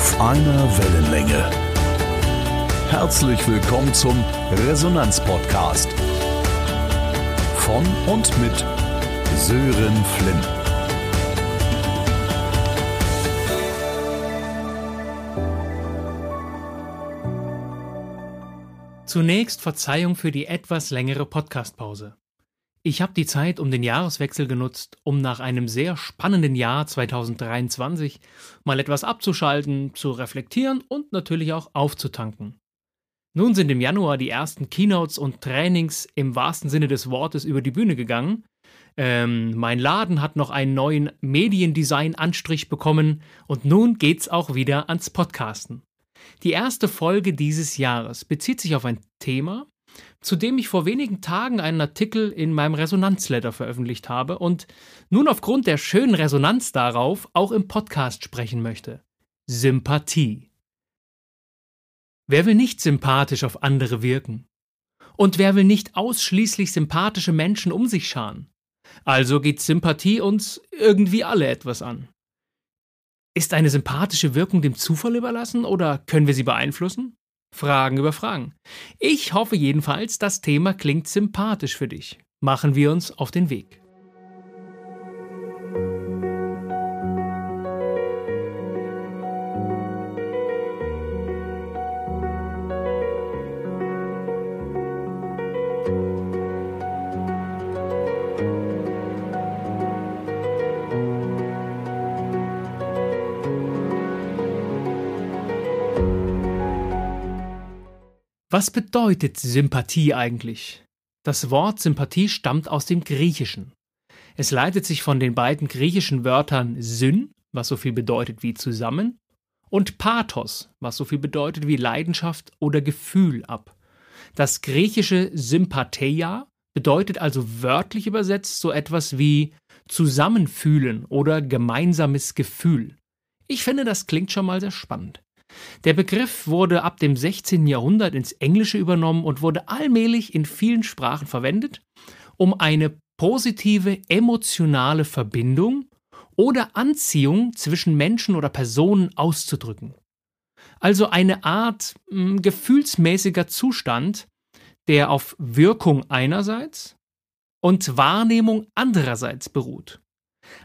Auf einer Wellenlänge. Herzlich willkommen zum Resonanz-Podcast. Von und mit Sören Flint. Zunächst Verzeihung für die etwas längere Podcastpause. Ich habe die Zeit um den Jahreswechsel genutzt, um nach einem sehr spannenden Jahr 2023 mal etwas abzuschalten, zu reflektieren und natürlich auch aufzutanken. Nun sind im Januar die ersten Keynotes und Trainings im wahrsten Sinne des Wortes über die Bühne gegangen. Ähm, mein Laden hat noch einen neuen Mediendesign-Anstrich bekommen und nun geht's auch wieder ans Podcasten. Die erste Folge dieses Jahres bezieht sich auf ein Thema, zu dem ich vor wenigen Tagen einen Artikel in meinem Resonanzletter veröffentlicht habe und nun aufgrund der schönen Resonanz darauf auch im Podcast sprechen möchte. Sympathie. Wer will nicht sympathisch auf andere wirken? Und wer will nicht ausschließlich sympathische Menschen um sich scharen? Also geht Sympathie uns irgendwie alle etwas an. Ist eine sympathische Wirkung dem Zufall überlassen oder können wir sie beeinflussen? Fragen über Fragen. Ich hoffe jedenfalls, das Thema klingt sympathisch für dich. Machen wir uns auf den Weg. Was bedeutet Sympathie eigentlich? Das Wort Sympathie stammt aus dem Griechischen. Es leitet sich von den beiden griechischen Wörtern Syn, was so viel bedeutet wie zusammen, und Pathos, was so viel bedeutet wie Leidenschaft oder Gefühl ab. Das griechische Sympatheia bedeutet also wörtlich übersetzt so etwas wie Zusammenfühlen oder gemeinsames Gefühl. Ich finde, das klingt schon mal sehr spannend. Der Begriff wurde ab dem 16. Jahrhundert ins Englische übernommen und wurde allmählich in vielen Sprachen verwendet, um eine positive emotionale Verbindung oder Anziehung zwischen Menschen oder Personen auszudrücken. Also eine Art mh, hm, gefühlsmäßiger Zustand, der auf Wirkung einerseits und Wahrnehmung andererseits beruht.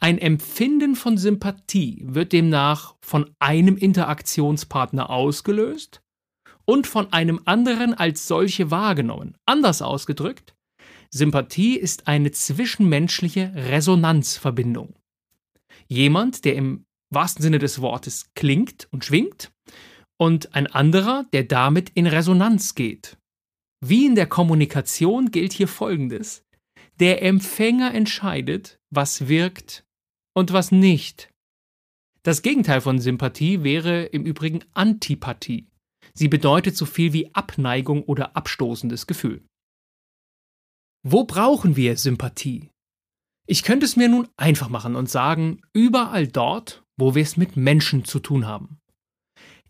Ein Empfinden von Sympathie wird demnach von einem Interaktionspartner ausgelöst und von einem anderen als solche wahrgenommen. Anders ausgedrückt, Sympathie ist eine zwischenmenschliche Resonanzverbindung. Jemand, der im wahrsten Sinne des Wortes klingt und schwingt, und ein anderer, der damit in Resonanz geht. Wie in der Kommunikation gilt hier Folgendes. Der Empfänger entscheidet, was wirkt und was nicht. Das Gegenteil von Sympathie wäre im Übrigen Antipathie. Sie bedeutet so viel wie Abneigung oder abstoßendes Gefühl. Wo brauchen wir Sympathie? Ich könnte es mir nun einfach machen und sagen, überall dort, wo wir es mit Menschen zu tun haben.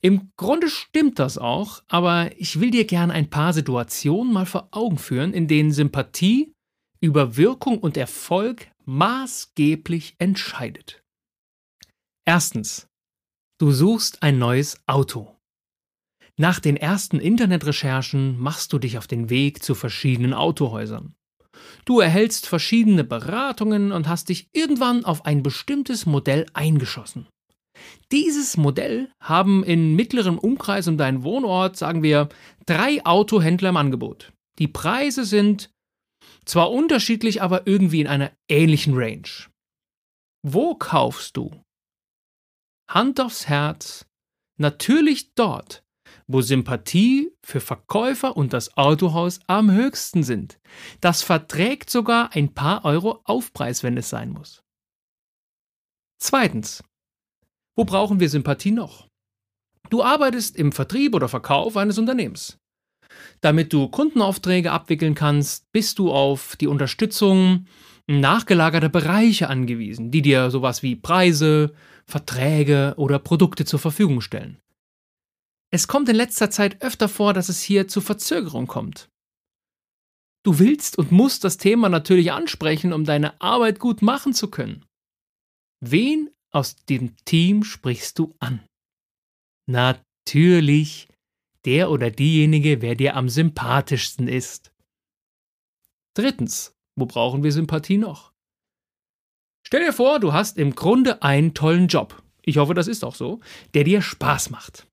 Im Grunde stimmt das auch, aber ich will dir gerne ein paar Situationen mal vor Augen führen, in denen Sympathie über Wirkung und Erfolg maßgeblich entscheidet. Erstens. Du suchst ein neues Auto. Nach den ersten Internetrecherchen machst du dich auf den Weg zu verschiedenen Autohäusern. Du erhältst verschiedene Beratungen und hast dich irgendwann auf ein bestimmtes Modell eingeschossen. Dieses Modell haben in mittlerem Umkreis um deinen Wohnort, sagen wir, drei Autohändler im Angebot. Die Preise sind zwar unterschiedlich, aber irgendwie in einer ähnlichen Range. Wo kaufst du? Hand aufs Herz, natürlich dort, wo Sympathie für Verkäufer und das Autohaus am höchsten sind. Das verträgt sogar ein paar Euro Aufpreis, wenn es sein muss. Zweitens. Wo brauchen wir Sympathie noch? Du arbeitest im Vertrieb oder Verkauf eines Unternehmens. Damit du Kundenaufträge abwickeln kannst, bist du auf die Unterstützung nachgelagerter Bereiche angewiesen, die dir sowas wie Preise, Verträge oder Produkte zur Verfügung stellen. Es kommt in letzter Zeit öfter vor, dass es hier zu Verzögerung kommt. Du willst und musst das Thema natürlich ansprechen, um deine Arbeit gut machen zu können. Wen aus dem Team sprichst du an? Natürlich der oder diejenige, wer dir am sympathischsten ist. Drittens, wo brauchen wir Sympathie noch? Stell dir vor, du hast im Grunde einen tollen Job. Ich hoffe, das ist auch so, der dir Spaß macht.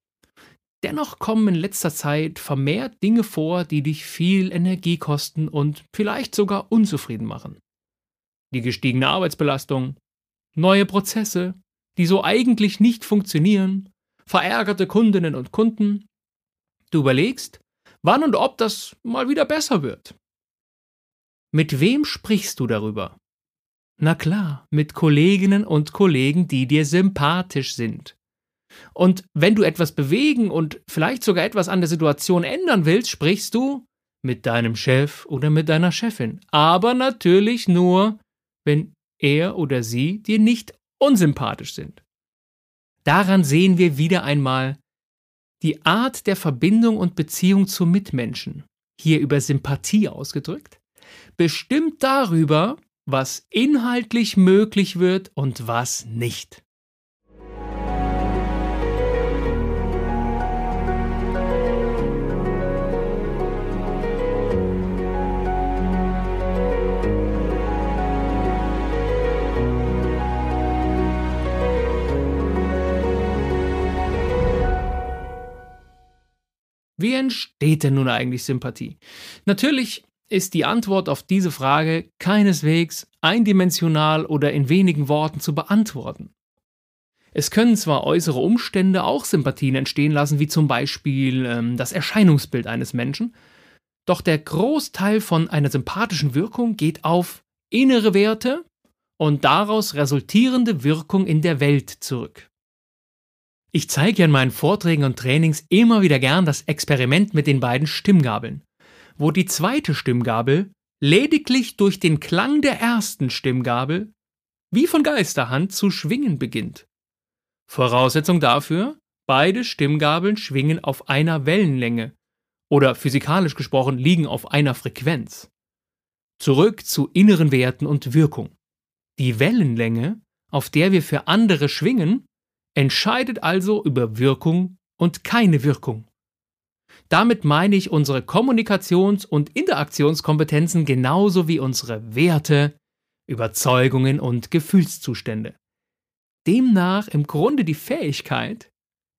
Dennoch kommen in letzter Zeit vermehrt Dinge vor, die dich viel Energie kosten und vielleicht sogar unzufrieden machen. Die gestiegene Arbeitsbelastung, neue Prozesse, die so eigentlich nicht funktionieren, verärgerte Kundinnen und Kunden. Du überlegst, wann und ob das mal wieder besser wird. Mit wem sprichst du darüber? Na klar, mit Kolleginnen und Kollegen, die dir sympathisch sind. Und wenn du etwas bewegen und vielleicht sogar etwas an der Situation ändern willst, sprichst du mit deinem Chef oder mit deiner Chefin. Aber natürlich nur, wenn er oder sie dir nicht unsympathisch sind. Daran sehen wir wieder einmal die Art der Verbindung und Beziehung zu Mitmenschen, hier über Sympathie ausgedrückt, bestimmt darüber, was inhaltlich möglich wird und was nicht. Wie entsteht denn nun eigentlich Sympathie? Natürlich ist die Antwort auf diese Frage keineswegs eindimensional oder in wenigen Worten zu beantworten. Es können zwar äußere Umstände auch Sympathien entstehen lassen, wie zum Beispiel ähm, das Erscheinungsbild eines Menschen, doch der Großteil von einer sympathischen Wirkung geht auf innere Werte und daraus resultierende Wirkung in der Welt zurück. Ich zeige ja in meinen Vorträgen und Trainings immer wieder gern das Experiment mit den beiden Stimmgabeln, wo die zweite Stimmgabel lediglich durch den Klang der ersten Stimmgabel wie von Geisterhand zu schwingen beginnt. Voraussetzung dafür, beide Stimmgabeln schwingen auf einer Wellenlänge oder physikalisch gesprochen liegen auf einer Frequenz. Zurück zu inneren Werten und Wirkung. Die Wellenlänge, auf der wir für andere schwingen, entscheidet also über Wirkung und keine Wirkung. Damit meine ich unsere Kommunikations- und Interaktionskompetenzen genauso wie unsere Werte, Überzeugungen und Gefühlszustände. Demnach im Grunde die Fähigkeit,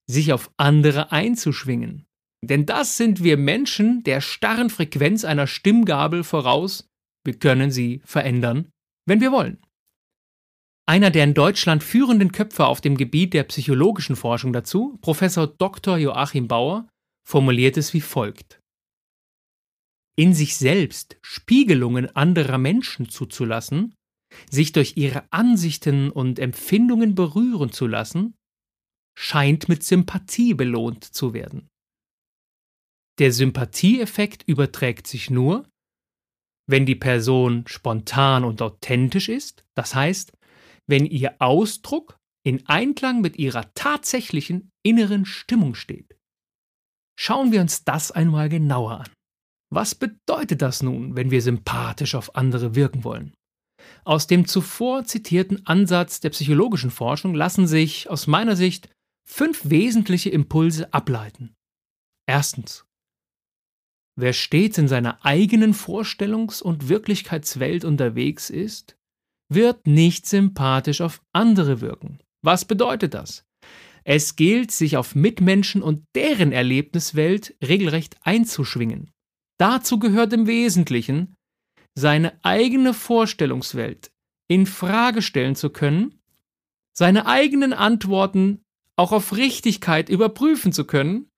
sich auf andere einzuschwingen. Denn das sind wir Menschen der starren Frequenz einer Stimmgabel voraus, wir können sie verändern, wenn wir wollen. Einer der in Deutschland führenden Köpfe auf dem Gebiet der psychologischen Forschung dazu, Professor Dr. Joachim Bauer, formuliert es wie folgt. In sich selbst Spiegelungen anderer Menschen zuzulassen, sich durch ihre Ansichten und Empfindungen berühren zu lassen, scheint mit Sympathie belohnt zu werden. Der Sympathieeffekt überträgt sich nur, wenn die Person spontan und authentisch ist, das heißt, wenn ihr Ausdruck in Einklang mit ihrer tatsächlichen inneren Stimmung steht. Schauen wir uns das einmal genauer an. Was bedeutet das nun, wenn wir sympathisch auf andere wirken wollen? Aus dem zuvor zitierten Ansatz der psychologischen Forschung lassen sich aus meiner Sicht fünf wesentliche Impulse ableiten. Erstens. Wer stets in seiner eigenen Vorstellungs- und Wirklichkeitswelt unterwegs ist, wird nicht sympathisch auf andere wirken. Was bedeutet das? Es gilt, sich auf Mitmenschen und deren Erlebniswelt regelrecht einzuschwingen. Dazu gehört im Wesentlichen, seine eigene Vorstellungswelt in Frage stellen zu können, seine eigenen Antworten auch auf Richtigkeit überprüfen zu können,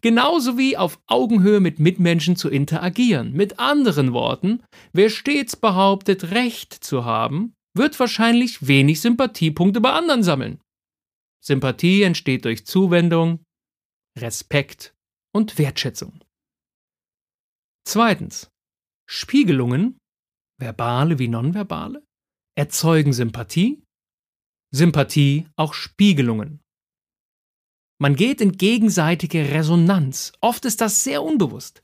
genauso wie auf Augenhöhe mit Mitmenschen zu interagieren. Mit anderen Worten, wer stets behauptet, Recht zu haben, wird wahrscheinlich wenig Sympathiepunkte bei anderen sammeln. Sympathie entsteht durch Zuwendung, Respekt und Wertschätzung. Zweitens. Spiegelungen, verbale wie nonverbale, erzeugen Sympathie, Sympathie auch Spiegelungen. Man geht in gegenseitige Resonanz. Oft ist das sehr unbewusst.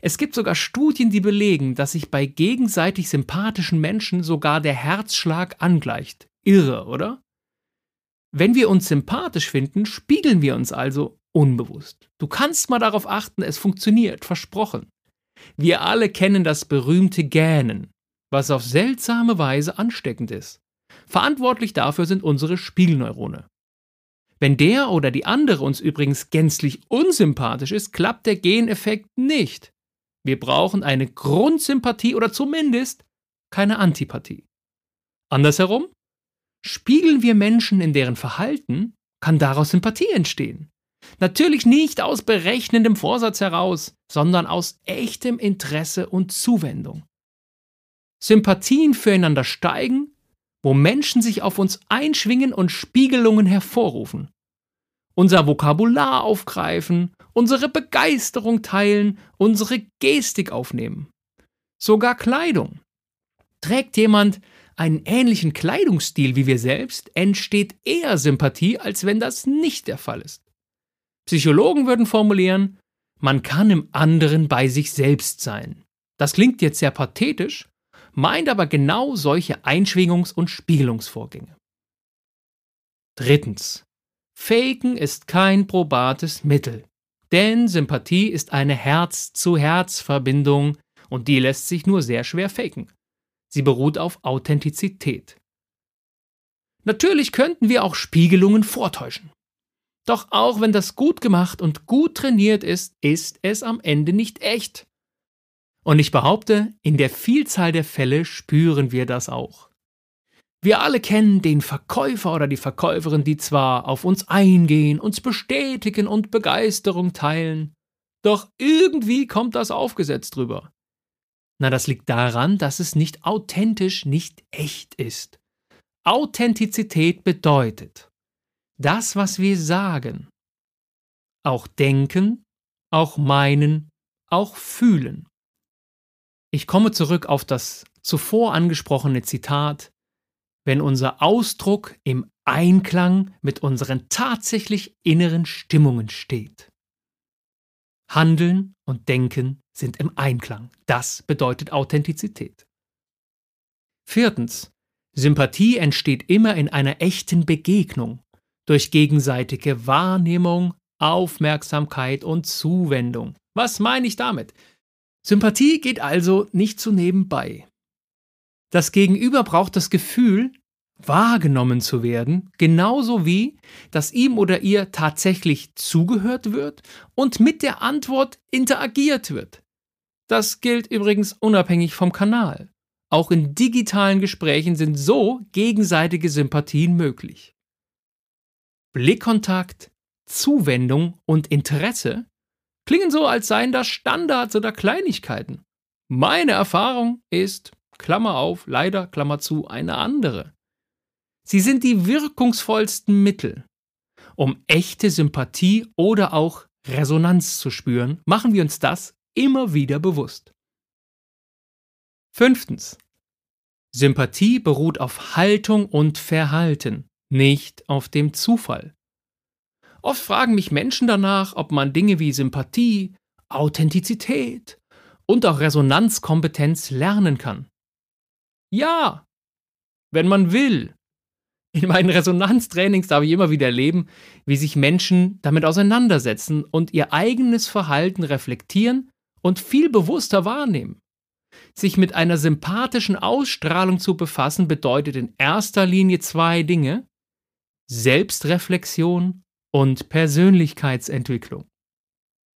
Es gibt sogar Studien, die belegen, dass sich bei gegenseitig sympathischen Menschen sogar der Herzschlag angleicht. Irre, oder? Wenn wir uns sympathisch finden, spiegeln wir uns also unbewusst. Du kannst mal darauf achten, es funktioniert, versprochen. Wir alle kennen das berühmte Gähnen, was auf seltsame Weise ansteckend ist. Verantwortlich dafür sind unsere Spiegelneurone. Wenn der oder die andere uns übrigens gänzlich unsympathisch ist, klappt der Geneffekt nicht. Wir brauchen eine Grundsympathie oder zumindest keine Antipathie. Andersherum, spiegeln wir Menschen in deren Verhalten, kann daraus Sympathie entstehen. Natürlich nicht aus berechnendem Vorsatz heraus, sondern aus echtem Interesse und Zuwendung. Sympathien füreinander steigen, wo Menschen sich auf uns einschwingen und Spiegelungen hervorrufen. Unser Vokabular aufgreifen, unsere Begeisterung teilen, unsere Gestik aufnehmen. Sogar Kleidung. Trägt jemand einen ähnlichen Kleidungsstil wie wir selbst, entsteht eher Sympathie, als wenn das nicht der Fall ist. Psychologen würden formulieren, man kann im anderen bei sich selbst sein. Das klingt jetzt sehr pathetisch, meint aber genau solche Einschwingungs- und Spiegelungsvorgänge. Drittens. Faken ist kein probates Mittel, denn Sympathie ist eine Herz-zu-Herz-Verbindung und die lässt sich nur sehr schwer faken. Sie beruht auf Authentizität. Natürlich könnten wir auch Spiegelungen vortäuschen. Doch auch wenn das gut gemacht und gut trainiert ist, ist es am Ende nicht echt. Und ich behaupte, in der Vielzahl der Fälle spüren wir das auch. Wir alle kennen den Verkäufer oder die Verkäuferin, die zwar auf uns eingehen, uns bestätigen und Begeisterung teilen, doch irgendwie kommt das aufgesetzt drüber. Na, das liegt daran, dass es nicht authentisch, nicht echt ist. Authentizität bedeutet, das, was wir sagen, auch denken, auch meinen, auch fühlen. Ich komme zurück auf das zuvor angesprochene Zitat, wenn unser Ausdruck im Einklang mit unseren tatsächlich inneren Stimmungen steht. Handeln und Denken sind im Einklang. Das bedeutet Authentizität. Viertens. Sympathie entsteht immer in einer echten Begegnung, durch gegenseitige Wahrnehmung, Aufmerksamkeit und Zuwendung. Was meine ich damit? Sympathie geht also nicht zu nebenbei. Das Gegenüber braucht das Gefühl, wahrgenommen zu werden, genauso wie, dass ihm oder ihr tatsächlich zugehört wird und mit der Antwort interagiert wird. Das gilt übrigens unabhängig vom Kanal. Auch in digitalen Gesprächen sind so gegenseitige Sympathien möglich. Blickkontakt, Zuwendung und Interesse klingen so, als seien das Standards oder Kleinigkeiten. Meine Erfahrung ist, Klammer auf, leider, Klammer zu, eine andere. Sie sind die wirkungsvollsten Mittel. Um echte Sympathie oder auch Resonanz zu spüren, machen wir uns das immer wieder bewusst. Fünftens. Sympathie beruht auf Haltung und Verhalten, nicht auf dem Zufall. Oft fragen mich Menschen danach, ob man Dinge wie Sympathie, Authentizität und auch Resonanzkompetenz lernen kann. Ja, wenn man will. In meinen Resonanztrainings darf ich immer wieder erleben, wie sich Menschen damit auseinandersetzen und ihr eigenes Verhalten reflektieren und viel bewusster wahrnehmen. Sich mit einer sympathischen Ausstrahlung zu befassen bedeutet in erster Linie zwei Dinge Selbstreflexion und Persönlichkeitsentwicklung.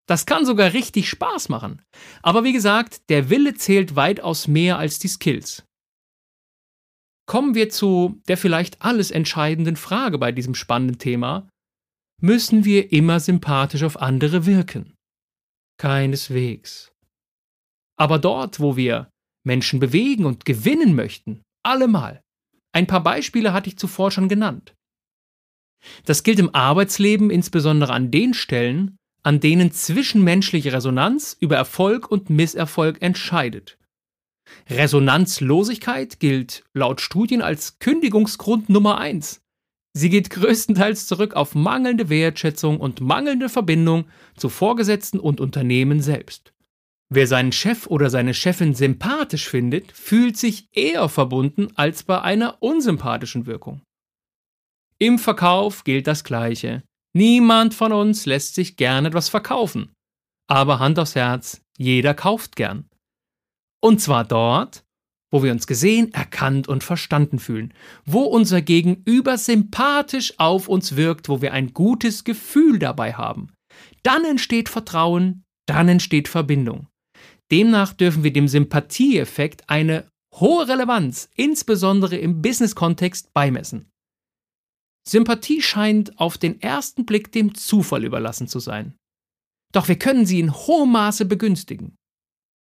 Das kann sogar richtig Spaß machen. Aber wie gesagt, der Wille zählt weitaus mehr als die Skills. Kommen wir zu der vielleicht alles entscheidenden Frage bei diesem spannenden Thema. Müssen wir immer sympathisch auf andere wirken? Keineswegs. Aber dort, wo wir Menschen bewegen und gewinnen möchten, allemal. Ein paar Beispiele hatte ich zuvor schon genannt. Das gilt im Arbeitsleben insbesondere an den Stellen, an denen zwischenmenschliche Resonanz über Erfolg und Misserfolg entscheidet. Resonanzlosigkeit gilt laut Studien als Kündigungsgrund Nummer eins. Sie geht größtenteils zurück auf mangelnde Wertschätzung und mangelnde Verbindung zu Vorgesetzten und Unternehmen selbst. Wer seinen Chef oder seine Chefin sympathisch findet, fühlt sich eher verbunden als bei einer unsympathischen Wirkung. Im Verkauf gilt das Gleiche. Niemand von uns lässt sich gern etwas verkaufen. Aber Hand aufs Herz, jeder kauft gern. Und zwar dort, wo wir uns gesehen, erkannt und verstanden fühlen, wo unser Gegenüber sympathisch auf uns wirkt, wo wir ein gutes Gefühl dabei haben. Dann entsteht Vertrauen, dann entsteht Verbindung. Demnach dürfen wir dem Sympathieeffekt eine hohe Relevanz, insbesondere im Business-Kontext, beimessen. Sympathie scheint auf den ersten Blick dem Zufall überlassen zu sein. Doch wir können sie in hohem Maße begünstigen.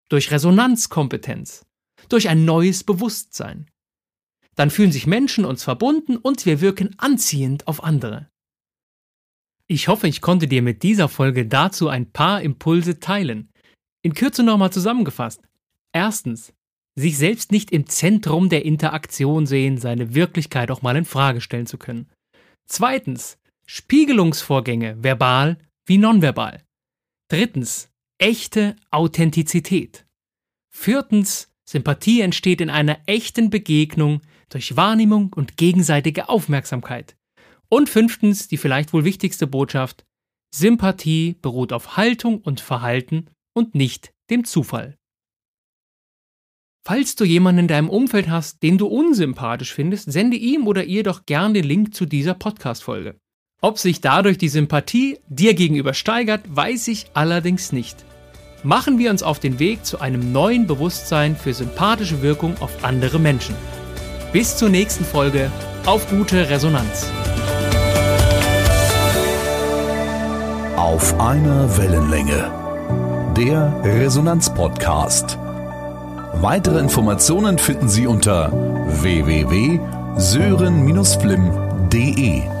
Durch Resonanzkompetenz, durch ein neues Bewusstsein. Dann fühlen sich Menschen uns verbunden und wir wirken anziehend auf andere. Ich hoffe, ich konnte dir mit dieser Folge dazu ein paar Impulse teilen. In Kürze nochmal zusammengefasst. Erstens, sich selbst nicht im Zentrum der Interaktion sehen, seine Wirklichkeit auch mal in Frage stellen zu können. Zweitens, Spiegelungsvorgänge, verbal wie nonverbal. Drittens, echte Authentizität. Viertens, Sympathie entsteht in einer echten Begegnung durch Wahrnehmung und gegenseitige Aufmerksamkeit. Und fünftens, die vielleicht wohl wichtigste Botschaft, Sympathie beruht auf Haltung und Verhalten und nicht dem Zufall. Falls du jemanden in deinem Umfeld hast, den du unsympathisch findest, sende ihm oder ihr doch gern den Link zu dieser Podcast-Folge. Ob sich dadurch die Sympathie dir gegenüber steigert, weiß ich allerdings nicht. Machen wir uns auf den Weg zu einem neuen Bewusstsein für sympathische Wirkung auf andere Menschen. Bis zur nächsten Folge. Auf gute Resonanz. Auf einer Wellenlänge. Der Resonanz-Podcast. Weitere Informationen finden Sie unter www.sören-flimm.de.